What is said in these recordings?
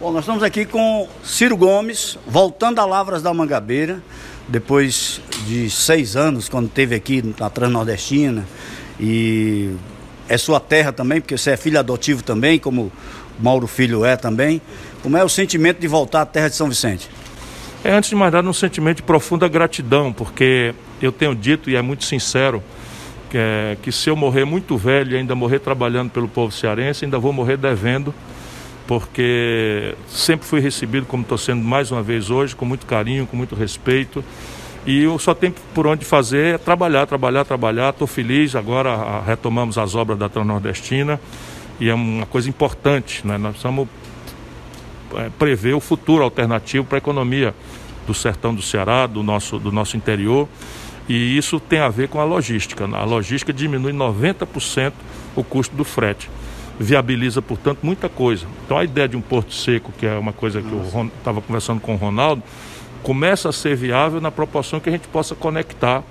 Bom, nós estamos aqui com Ciro Gomes, voltando a Lavras da Mangabeira, depois de seis anos, quando esteve aqui na Transnordestina. E é sua terra também, porque você é filho adotivo também, como Mauro Filho é também. Como é o sentimento de voltar à terra de São Vicente? É, antes de mais nada, um sentimento de profunda gratidão, porque eu tenho dito, e é muito sincero, que, é, que se eu morrer muito velho e ainda morrer trabalhando pelo povo cearense, ainda vou morrer devendo porque sempre fui recebido como estou sendo mais uma vez hoje, com muito carinho, com muito respeito. E eu só tenho por onde fazer é trabalhar, trabalhar, trabalhar. Estou feliz, agora retomamos as obras da Transnordestina e é uma coisa importante, né? nós precisamos é, prever o futuro alternativo para a economia do sertão do Ceará, do nosso, do nosso interior. E isso tem a ver com a logística. A logística diminui 90% o custo do frete viabiliza, portanto, muita coisa. Então, a ideia de um porto seco, que é uma coisa que Nossa. eu estava conversando com o Ronaldo, começa a ser viável na proporção que a gente possa conectar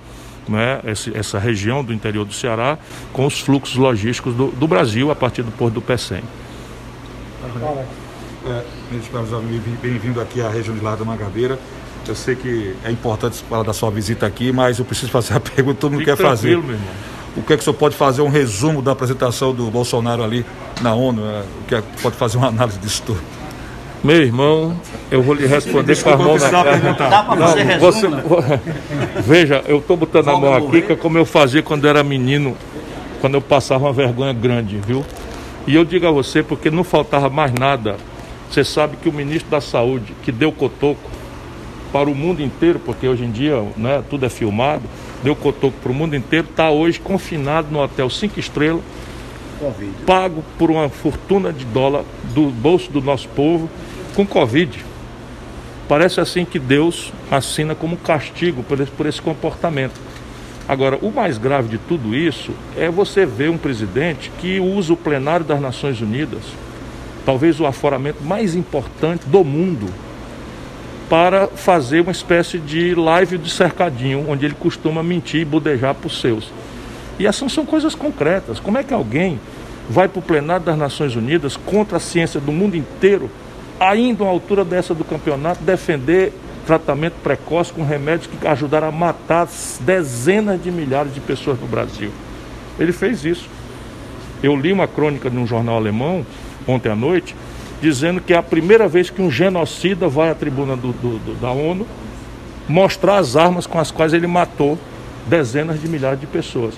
né, esse, essa região do interior do Ceará com os fluxos logísticos do, do Brasil a partir do porto do Pecém. É, bem-vindo aqui à região de Lar da Mangabeira. Eu sei que é importante falar da sua visita aqui, mas eu preciso fazer a pergunta que todo mundo Fique quer fazer. Meu irmão. O que é que o senhor pode fazer um resumo da apresentação do Bolsonaro ali na ONU? Né? O que é que pode fazer uma análise disso tudo? Meu irmão, eu vou lhe responder com a mão na cara. Dá para você, Não, você Veja, eu estou botando a mão aqui, que é como eu fazia quando era menino, quando eu passava uma vergonha grande, viu? E eu digo a você, porque não faltava mais nada. Você sabe que o ministro da Saúde, que deu cotoco para o mundo inteiro, porque hoje em dia né, tudo é filmado, deu cotoco para o mundo inteiro, está hoje confinado no hotel cinco estrelas, COVID. pago por uma fortuna de dólar do bolso do nosso povo com Covid. Parece assim que Deus assina como castigo por esse, por esse comportamento. Agora, o mais grave de tudo isso é você ver um presidente que usa o plenário das Nações Unidas, talvez o aforamento mais importante do mundo, para fazer uma espécie de live de cercadinho, onde ele costuma mentir e budejar para os seus. E essas são coisas concretas. Como é que alguém vai para o plenário das Nações Unidas contra a ciência do mundo inteiro, ainda à altura dessa do campeonato, defender tratamento precoce com remédios que ajudaram a matar dezenas de milhares de pessoas no Brasil? Ele fez isso. Eu li uma crônica de um jornal alemão ontem à noite dizendo que é a primeira vez que um genocida vai à tribuna do, do, do, da ONU mostrar as armas com as quais ele matou dezenas de milhares de pessoas.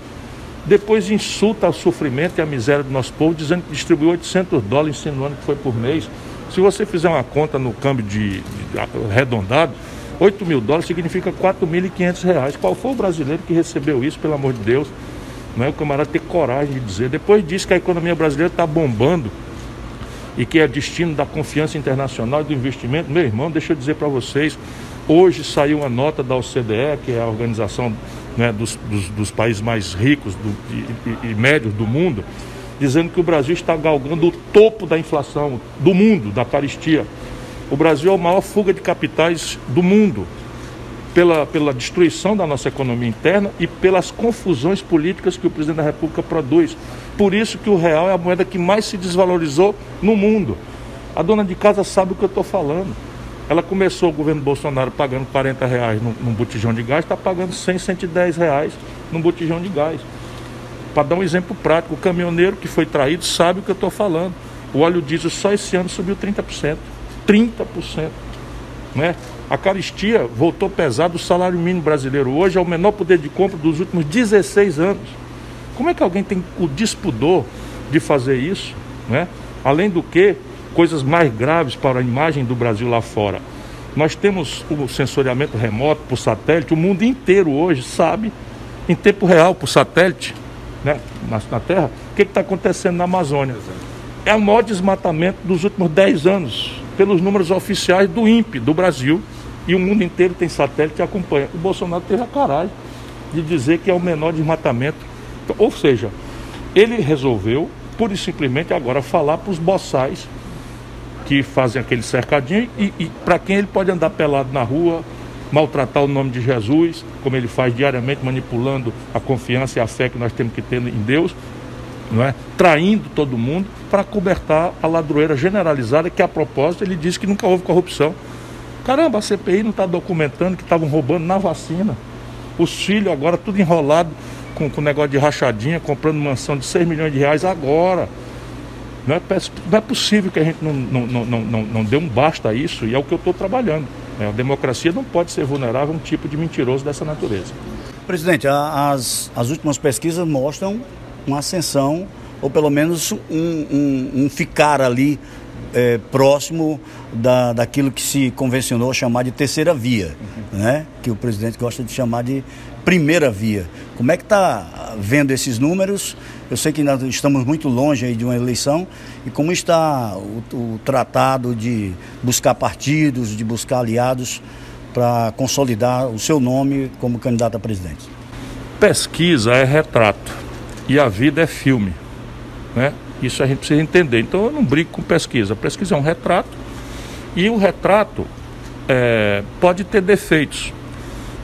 Depois insulta o sofrimento e a miséria do nosso povo, dizendo que distribuiu 800 dólares, insinuando que foi por mês. Se você fizer uma conta no câmbio de, de arredondado, 8 mil dólares significa 4.500 reais. Qual foi o brasileiro que recebeu isso, pelo amor de Deus? Não é o camarada ter coragem de dizer. Depois diz que a economia brasileira está bombando e que é destino da confiança internacional e do investimento, meu irmão, deixa eu dizer para vocês, hoje saiu uma nota da OCDE, que é a organização né, dos, dos, dos, países mais ricos do, e, e, e médios do mundo, dizendo que o Brasil está galgando o topo da inflação do mundo, da caristia. O Brasil é a maior fuga de capitais do mundo pela, pela destruição da nossa economia interna e pelas confusões políticas que o presidente da República produz. Por isso que o real é a moeda que mais se desvalorizou no mundo. A dona de casa sabe o que eu estou falando. Ela começou o governo Bolsonaro pagando 40 reais num, num botijão de gás, está pagando 100, 110 reais num botijão de gás. Para dar um exemplo prático, o caminhoneiro que foi traído sabe o que eu estou falando. O óleo diesel só esse ano subiu 30%. 30%. Né? A caristia voltou pesado o salário mínimo brasileiro. Hoje é o menor poder de compra dos últimos 16 anos. Como é que alguém tem o dispudor de fazer isso? Né? Além do que, coisas mais graves para a imagem do Brasil lá fora. Nós temos o sensoriamento remoto por satélite, o mundo inteiro hoje sabe, em tempo real, por satélite, né? na, na Terra, o que está acontecendo na Amazônia. É o maior desmatamento dos últimos 10 anos, pelos números oficiais do INPE do Brasil, e o mundo inteiro tem satélite que acompanha. O Bolsonaro teve a coragem de dizer que é o menor desmatamento. Ou seja, ele resolveu, pura e simplesmente, agora falar para os boçais que fazem aquele cercadinho e, e para quem ele pode andar pelado na rua, maltratar o nome de Jesus, como ele faz diariamente, manipulando a confiança e a fé que nós temos que ter em Deus. não é? traindo todo mundo para cobertar a ladroeira generalizada que a propósito ele disse que nunca houve corrupção. Caramba, a CPI não está documentando que estavam roubando na vacina. Os filhos agora tudo enrolado com, com negócio de rachadinha, comprando mansão de 6 milhões de reais agora. Não é, não é possível que a gente não, não, não, não, não dê um basta a isso, e é o que eu estou trabalhando. Né? A democracia não pode ser vulnerável a um tipo de mentiroso dessa natureza. Presidente, as, as últimas pesquisas mostram uma ascensão, ou pelo menos um, um, um ficar ali é, próximo da, daquilo que se convencionou chamar de terceira via, uhum. né? que o presidente gosta de chamar de primeira via. Como é que está vendo esses números? Eu sei que nós estamos muito longe aí de uma eleição e como está o, o tratado de buscar partidos, de buscar aliados para consolidar o seu nome como candidato a presidente? Pesquisa é retrato e a vida é filme, né? Isso a gente precisa entender. Então eu não brigo com pesquisa. Pesquisa é um retrato e o retrato é, pode ter defeitos.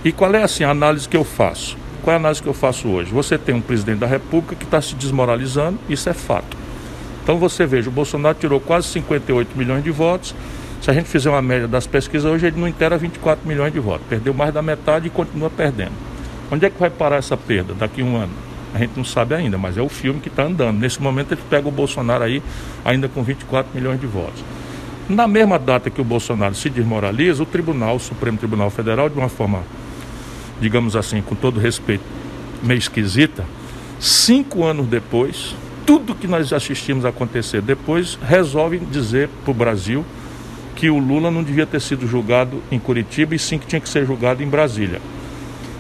E qual é assim a análise que eu faço? Qual é a análise que eu faço hoje? Você tem um presidente da República que está se desmoralizando, isso é fato. Então você veja, o Bolsonaro tirou quase 58 milhões de votos. Se a gente fizer uma média das pesquisas hoje, ele não inteira 24 milhões de votos. Perdeu mais da metade e continua perdendo. Onde é que vai parar essa perda daqui a um ano? A gente não sabe ainda, mas é o filme que está andando. Nesse momento ele pega o Bolsonaro aí ainda com 24 milhões de votos. Na mesma data que o Bolsonaro se desmoraliza, o Tribunal, o Supremo Tribunal Federal, de uma forma digamos assim, com todo respeito, meio esquisita, cinco anos depois, tudo que nós assistimos acontecer depois, resolve dizer para o Brasil que o Lula não devia ter sido julgado em Curitiba e sim que tinha que ser julgado em Brasília.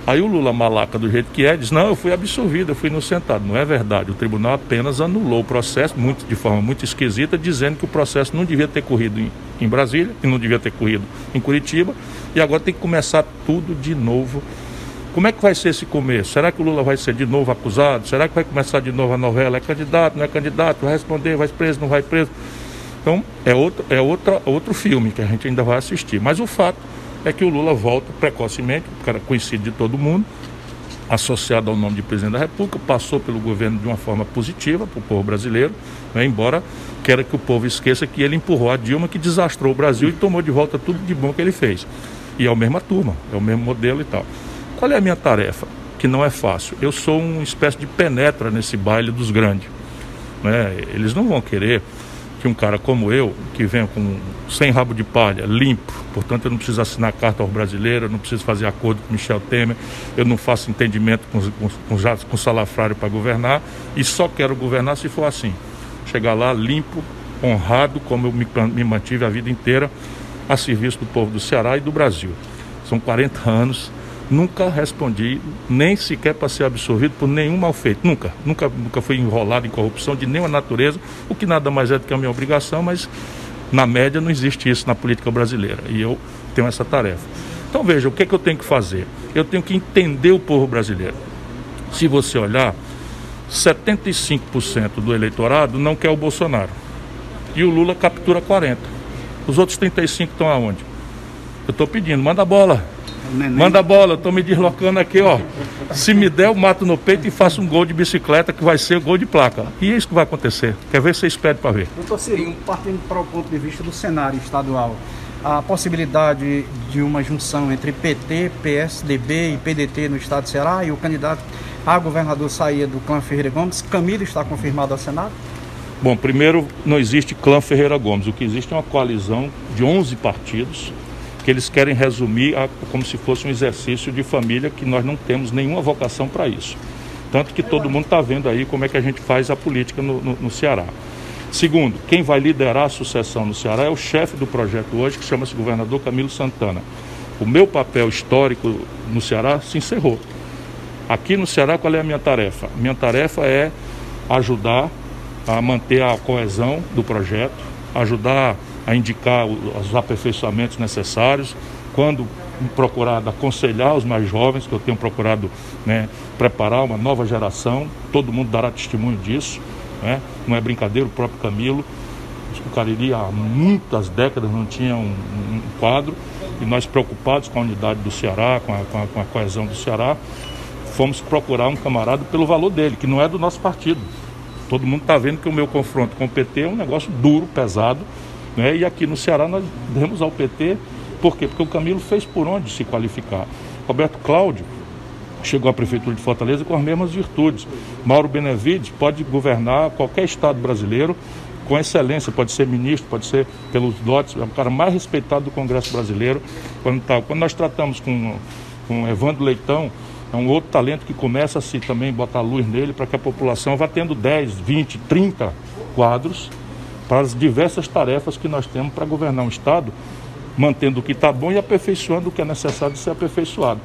Aí o Lula malaca do jeito que é, diz, não, eu fui absolvido, eu fui inocentado. Não é verdade, o tribunal apenas anulou o processo, muito, de forma muito esquisita, dizendo que o processo não devia ter corrido em, em Brasília, que não devia ter corrido em Curitiba, e agora tem que começar tudo de novo como é que vai ser esse começo? Será que o Lula vai ser de novo acusado? Será que vai começar de novo a novela? É candidato, não é candidato? Vai responder, vai preso, não vai preso? Então, é outro, é outra, outro filme que a gente ainda vai assistir. Mas o fato é que o Lula volta precocemente, o cara conhecido de todo mundo, associado ao nome de presidente da República, passou pelo governo de uma forma positiva para o povo brasileiro, né, embora queira que o povo esqueça que ele empurrou a Dilma, que desastrou o Brasil e tomou de volta tudo de bom que ele fez. E é a mesma turma, é o mesmo modelo e tal. Qual é a minha tarefa? Que não é fácil. Eu sou uma espécie de penetra nesse baile dos grandes. Né? Eles não vão querer que um cara como eu, que venha com sem rabo de palha, limpo, portanto eu não preciso assinar carta aos brasileiros, eu não preciso fazer acordo com Michel Temer, eu não faço entendimento com, com, com, com salafrário para governar e só quero governar se for assim. Chegar lá limpo, honrado, como eu me, me mantive a vida inteira, a serviço do povo do Ceará e do Brasil. São 40 anos Nunca respondi, nem sequer para ser absolvido por nenhum mal feito. Nunca. Nunca, nunca fui enrolado em corrupção de nenhuma natureza, o que nada mais é do que a minha obrigação, mas na média não existe isso na política brasileira. E eu tenho essa tarefa. Então veja, o que, é que eu tenho que fazer? Eu tenho que entender o povo brasileiro. Se você olhar, 75% do eleitorado não quer o Bolsonaro. E o Lula captura 40%. Os outros 35% estão aonde? Eu estou pedindo, manda a bola. Manda a bola, eu tô me deslocando aqui, ó. Se me der, eu mato no peito e faço um gol de bicicleta que vai ser gol de placa. E é isso que vai acontecer. Quer ver? Você espere para ver. Doutor Cirinho, partindo para o ponto de vista do cenário estadual, a possibilidade de uma junção entre PT, PSDB e PDT no estado de Ceará e o candidato a governador saía do clã Ferreira Gomes, Camilo está confirmado ao Senado? Bom, primeiro, não existe clã Ferreira Gomes. O que existe é uma coalizão de 11 partidos que eles querem resumir a, como se fosse um exercício de família que nós não temos nenhuma vocação para isso. Tanto que todo mundo está vendo aí como é que a gente faz a política no, no, no Ceará. Segundo, quem vai liderar a sucessão no Ceará é o chefe do projeto hoje, que chama-se governador Camilo Santana. O meu papel histórico no Ceará se encerrou. Aqui no Ceará, qual é a minha tarefa? Minha tarefa é ajudar a manter a coesão do projeto, ajudar a indicar os aperfeiçoamentos necessários, quando procurado aconselhar os mais jovens, que eu tenho procurado né, preparar uma nova geração, todo mundo dará testemunho disso, né? não é brincadeira, o próprio Camilo, o Cariri há muitas décadas não tinha um, um quadro, e nós preocupados com a unidade do Ceará, com a, com a, com a coesão do Ceará, fomos procurar um camarada pelo valor dele, que não é do nosso partido. Todo mundo está vendo que o meu confronto com o PT é um negócio duro, pesado, né? e aqui no Ceará nós demos ao PT, por quê? Porque o Camilo fez por onde se qualificar. Roberto Cláudio chegou à Prefeitura de Fortaleza com as mesmas virtudes. Mauro Benevides pode governar qualquer estado brasileiro com excelência, pode ser ministro, pode ser pelos lotes, é o cara mais respeitado do Congresso brasileiro. Quando, tá, quando nós tratamos com, com Evandro Leitão, é um outro talento que começa a se também botar luz nele para que a população vá tendo 10, 20, 30 quadros para as diversas tarefas que nós temos para governar um Estado, mantendo o que está bom e aperfeiçoando o que é necessário ser aperfeiçoado.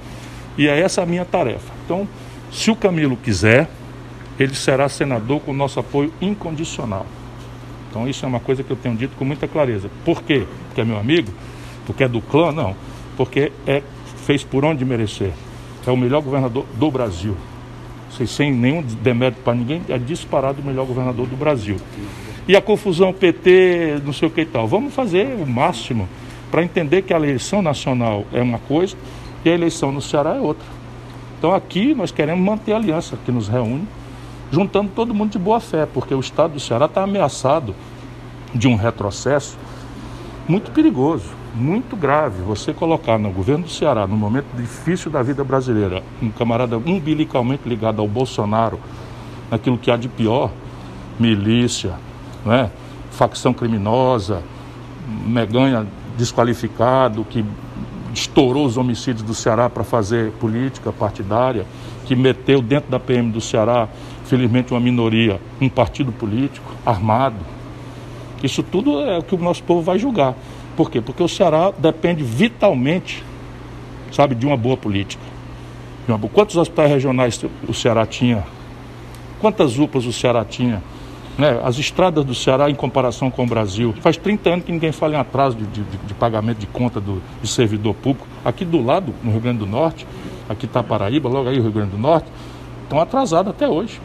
E é essa a minha tarefa. Então, se o Camilo quiser, ele será senador com nosso apoio incondicional. Então isso é uma coisa que eu tenho dito com muita clareza. Por quê? Porque é meu amigo? Porque é do clã? Não. Porque é, fez por onde merecer. É o melhor governador do Brasil. Sem nenhum demérito para ninguém, é disparado o melhor governador do Brasil. E a confusão PT, não sei o que e tal. Vamos fazer o máximo para entender que a eleição nacional é uma coisa e a eleição no Ceará é outra. Então aqui nós queremos manter a aliança que nos reúne juntando todo mundo de boa fé, porque o estado do Ceará está ameaçado de um retrocesso muito perigoso, muito grave. Você colocar no governo do Ceará, no momento difícil da vida brasileira, um camarada umbilicalmente ligado ao Bolsonaro, naquilo que há de pior, milícia, né? facção criminosa, meganha desqualificado, que estourou os homicídios do Ceará para fazer política partidária, que meteu dentro da PM do Ceará felizmente uma minoria, um partido político armado. Isso tudo é o que o nosso povo vai julgar. Por quê? Porque o Ceará depende vitalmente, sabe, de uma boa política. Quantos hospitais regionais o Ceará tinha? Quantas UPAs o Ceará tinha? Né? As estradas do Ceará em comparação com o Brasil. Faz 30 anos que ninguém fala em atraso de, de, de pagamento de conta do, de servidor público. Aqui do lado, no Rio Grande do Norte, aqui está Paraíba, logo aí o Rio Grande do Norte, estão atrasados até hoje.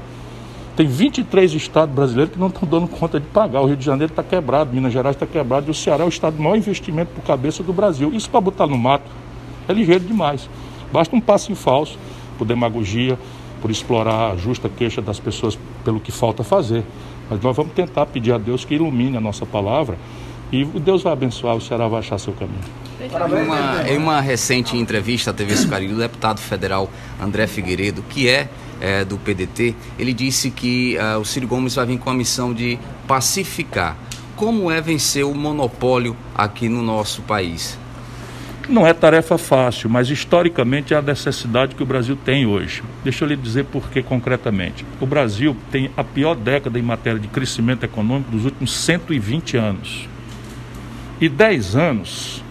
Tem 23 estados brasileiros que não estão dando conta de pagar. O Rio de Janeiro está quebrado, Minas Gerais está quebrado e o Ceará é o estado de maior investimento por cabeça do Brasil. Isso para botar no mato é ligeiro demais. Basta um passo em falso por demagogia, por explorar a justa queixa das pessoas pelo que falta fazer. Mas nós vamos tentar pedir a Deus que ilumine a nossa palavra e Deus vai abençoar, o Ceará vai achar seu caminho. Em uma, em uma recente entrevista à TV Sucari, o deputado federal André Figueiredo, que é é, do PDT, ele disse que uh, o Ciro Gomes vai vir com a missão de pacificar. Como é vencer o monopólio aqui no nosso país? Não é tarefa fácil, mas historicamente é a necessidade que o Brasil tem hoje. Deixa eu lhe dizer por que concretamente. O Brasil tem a pior década em matéria de crescimento econômico dos últimos 120 anos. E 10 anos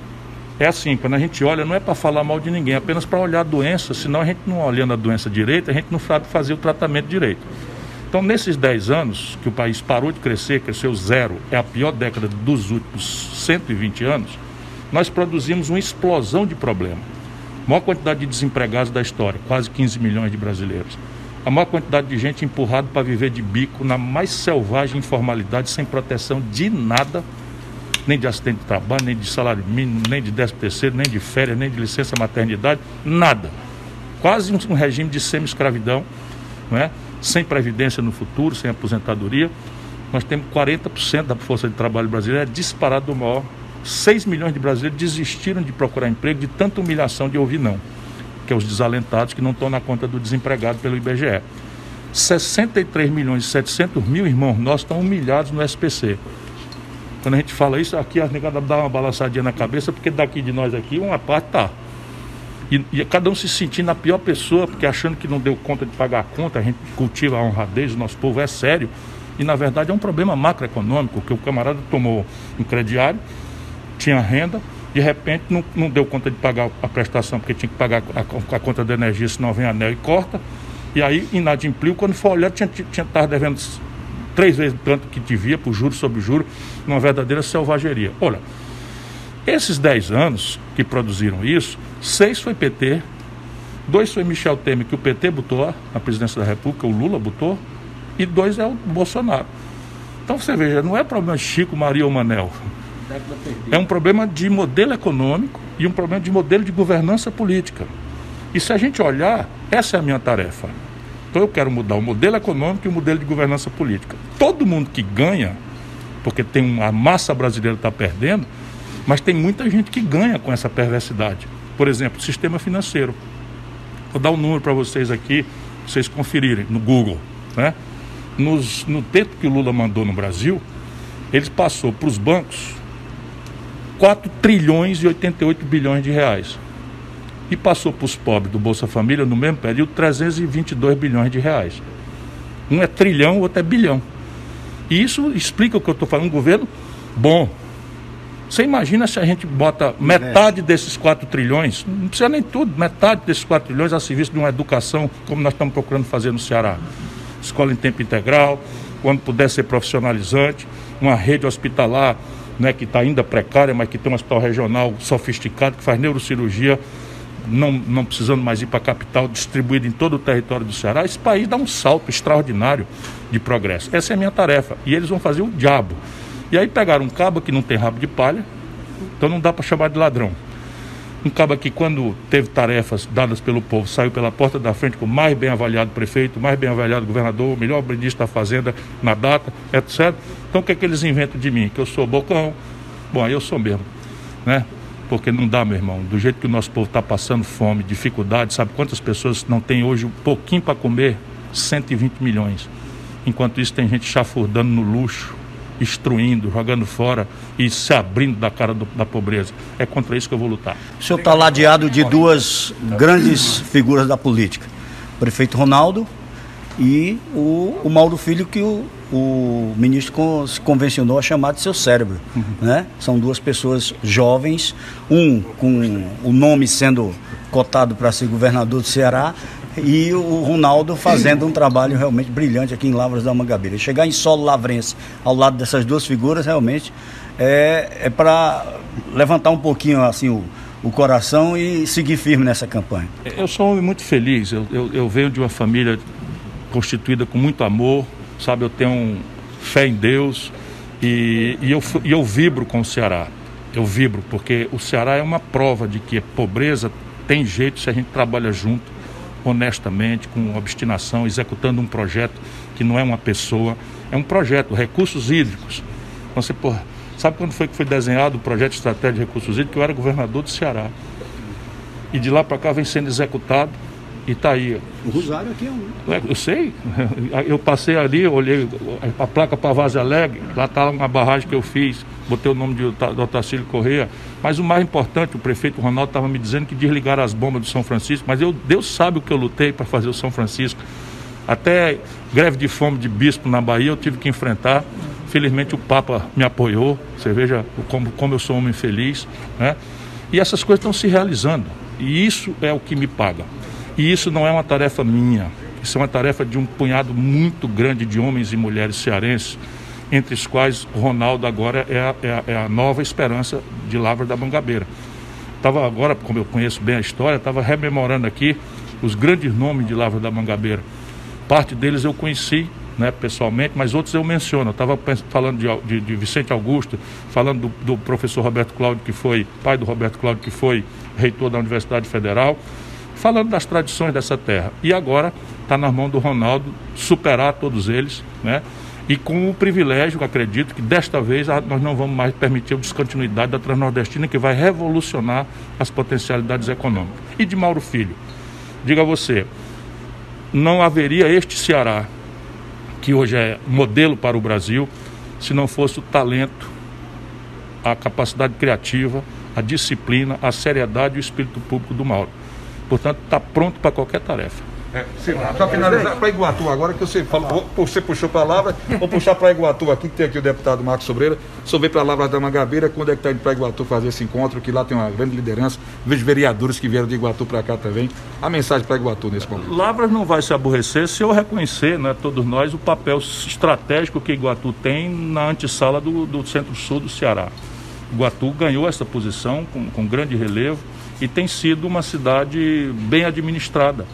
é assim, quando a gente olha, não é para falar mal de ninguém, é apenas para olhar a doença, senão a gente não olhando a doença direito, a gente não sabe fazer o tratamento direito. Então, nesses 10 anos que o país parou de crescer, cresceu zero, é a pior década dos últimos 120 anos, nós produzimos uma explosão de problemas. A maior quantidade de desempregados da história, quase 15 milhões de brasileiros. A maior quantidade de gente empurrada para viver de bico na mais selvagem informalidade, sem proteção de nada nem de assistente de trabalho, nem de salário mínimo, nem de 10 terceiro, nem de férias, nem de licença maternidade, nada. Quase um, regime de semi-escravidão, não é? sem previdência no futuro, sem aposentadoria. Nós temos 40% da força de trabalho brasileira é disparado do maior. 6 milhões de brasileiros desistiram de procurar emprego de tanta humilhação de ouvir não, que é os desalentados que não estão na conta do desempregado pelo IBGE. 63 milhões e 700 mil irmãos nossos estão humilhados no SPC. Quando a gente fala isso, aqui a negada dá uma balançadinha na cabeça, porque daqui de nós aqui, uma parte tá. E, e, cada um se sentindo a pior pessoa, porque achando que não deu conta de pagar a conta, a gente cultiva a honradez, o nosso povo é sério. E na verdade é um problema macroeconômico, que o camarada tomou um crediário, tinha renda, de repente não, não deu conta de pagar a prestação, porque tinha que pagar a, a conta de energia, senão vem anel e corta. E aí inadimpliu, quando for olhar, tinha, tinha, tinha devendo três vezes tanto que devia, por juros sobre juros, uma verdadeira selvageria. Olha, esses dez anos que produziram isso, seis foi PT, dois foi Michel Temer, que o PT botou na presidência da República, o Lula botou, e dois é o Bolsonaro. Então você veja, não é problema Chico, Maria ou Manel. É um problema de modelo econômico e um problema de modelo de governança política. E se a gente olhar, essa é a minha tarefa Então eu quero mudar o modelo econômico e o modelo de governança política. Todo mundo que ganha, porque tem uma massa brasileira está perdendo, mas tem muita gente que ganha com essa perversidade. Por exemplo, sistema financeiro. Vou dar um número para vocês aqui, vocês conferirem no Google. Né? Nos, no tempo que o Lula mandou no Brasil, ele passou para os bancos 4 trilhões e 88 bilhões de reais. E passou para os pobres do Bolsa Família, no mesmo período, 322 bilhões de reais. Um é trilhão, o outro é bilhão. E isso explica o que eu estou falando, um governo bom. Você imagina se a gente bota metade desses 4 trilhões, não precisa nem tudo, metade desses 4 trilhões a serviço de uma educação, como nós estamos procurando fazer no Ceará. Escola em tempo integral, quando puder ser profissionalizante, uma rede hospitalar né, que está ainda precária, mas que tem um hospital regional sofisticado, que faz neurocirurgia, não, não precisando mais ir para a capital, distribuído em todo o território do Ceará, esse país dá um salto extraordinário de progresso. Essa é a minha tarefa. E eles vão fazer o diabo. E aí pegaram um cabo que não tem rabo de palha, então não dá para chamar de ladrão. Um cabo que, quando teve tarefas dadas pelo povo, saiu pela porta da frente com o mais bem avaliado prefeito, mais bem avaliado governador, o melhor ministro da Fazenda na data, etc. Então o que é que eles inventam de mim? Que eu sou bocão. Bom, aí eu sou mesmo. Né? Porque não dá, meu irmão. Do jeito que o nosso povo está passando fome, dificuldade, sabe quantas pessoas não têm hoje um pouquinho para comer? 120 milhões. Enquanto isso, tem gente chafurdando no luxo, destruindo, jogando fora e se abrindo da cara do, da pobreza. É contra isso que eu vou lutar. O senhor está ladeado de duas grandes figuras da política: o prefeito Ronaldo e o, o Mauro Filho, que o, o ministro se convencionou a chamar de seu cérebro. Uhum. Né? São duas pessoas jovens, um com o nome sendo cotado para ser governador do Ceará e o Ronaldo fazendo um trabalho realmente brilhante aqui em Lavras da Mangabeira. Chegar em solo lavrense ao lado dessas duas figuras realmente é, é para levantar um pouquinho assim o, o coração e seguir firme nessa campanha. Eu sou um homem muito feliz, eu, eu, eu venho de uma família constituída com muito amor, sabe, eu tenho fé em Deus e, e, eu, e eu vibro com o Ceará. Eu vibro, porque o Ceará é uma prova de que pobreza tem jeito se a gente trabalha junto honestamente, com obstinação, executando um projeto que não é uma pessoa, é um projeto, recursos hídricos. Então, você, porra, sabe quando foi que foi desenhado o projeto de estratégia de recursos hídricos? Eu era governador do Ceará. E de lá para cá vem sendo executado e está aí. O Rosário aqui é um. É, eu sei. Eu passei ali, olhei a placa para Vaz Alegre, lá está uma barragem que eu fiz, botei o nome de, do Otacílio Correia. Mas o mais importante, o prefeito Ronaldo estava me dizendo que desligaram as bombas do São Francisco, mas eu, Deus sabe o que eu lutei para fazer o São Francisco. Até greve de fome de bispo na Bahia eu tive que enfrentar. Felizmente o Papa me apoiou. Você veja como, como eu sou um homem feliz. Né? E essas coisas estão se realizando. E isso é o que me paga. E isso não é uma tarefa minha, isso é uma tarefa de um punhado muito grande de homens e mulheres cearenses, entre os quais Ronaldo agora é a, é a, é a nova esperança de Lavra da Mangabeira. Estava agora, como eu conheço bem a história, estava rememorando aqui os grandes nomes de Lavra da Mangabeira. Parte deles eu conheci né, pessoalmente, mas outros eu menciono. Estava falando de, de, de, Vicente Augusto, falando do, do professor Roberto Cláudio, que foi pai do Roberto Cláudio, que foi reitor da Universidade Federal falando das tradições dessa terra. E agora está na mão do Ronaldo superar todos eles, né? E com o privilégio, acredito, que desta vez nós não vamos mais permitir a descontinuidade da Transnordestina, que vai revolucionar as potencialidades econômicas. E de Mauro Filho, diga você, não haveria este Ceará, que hoje é modelo para o Brasil, se não fosse o talento, a capacidade criativa, a disciplina, a seriedade e o espírito público do Mauro. Portanto, está pronto para qualquer tarefa. É, para finalizar, para Iguatu agora, que você falou, você puxou a palavra, vou puxar para Iguatu aqui, que tem aqui o deputado Marcos Sobreira, sobre palavras da Mangabeira, quando é que está indo para Iguatu fazer esse encontro, que lá tem uma grande liderança, vejo vereadores que vieram de Iguatu para cá também. A mensagem para Iguatu nesse momento. Lavras não vai se aborrecer se eu reconhecer, né, todos nós, o papel estratégico que Iguatu tem na antessala do, do centro-sul do Ceará. Iguatu ganhou essa posição com, com grande relevo e tem sido uma cidade bem administrada.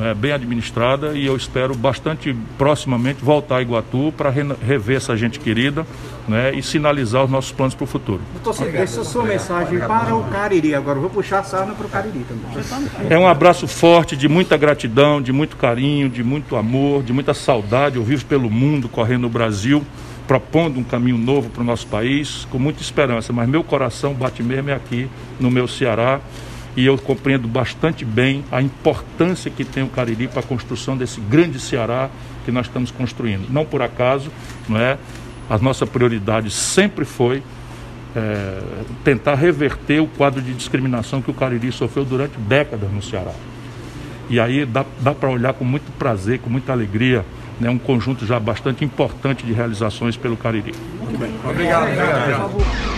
é, bem administrada e eu espero bastante proximamente voltar a Iguatu para rever essa gente querida né, e sinalizar os nossos planos para o futuro. Doutor essa é a sua mensagem para o Cariri. Agora vou puxar a sarna para o Cariri também. É um abraço forte, de muita gratidão, de muito carinho, de muito amor, de muita saudade. Eu vivo pelo mundo, correndo no Brasil, propondo um caminho novo para o nosso país, com muita esperança. Mas meu coração bate mesmo é aqui no meu Ceará e eu compreendo bastante bem a importância que tem o Cariri para a construção desse grande Ceará que nós estamos construindo. Não por acaso, não é? A nossa prioridade sempre foi é, tentar reverter o quadro de discriminação que o Cariri sofreu durante décadas no Ceará. E aí dá, dá para olhar com muito prazer, com muita alegria, né, um conjunto já bastante importante de realizações pelo Cariri. Muito bem. Obrigado. obrigado.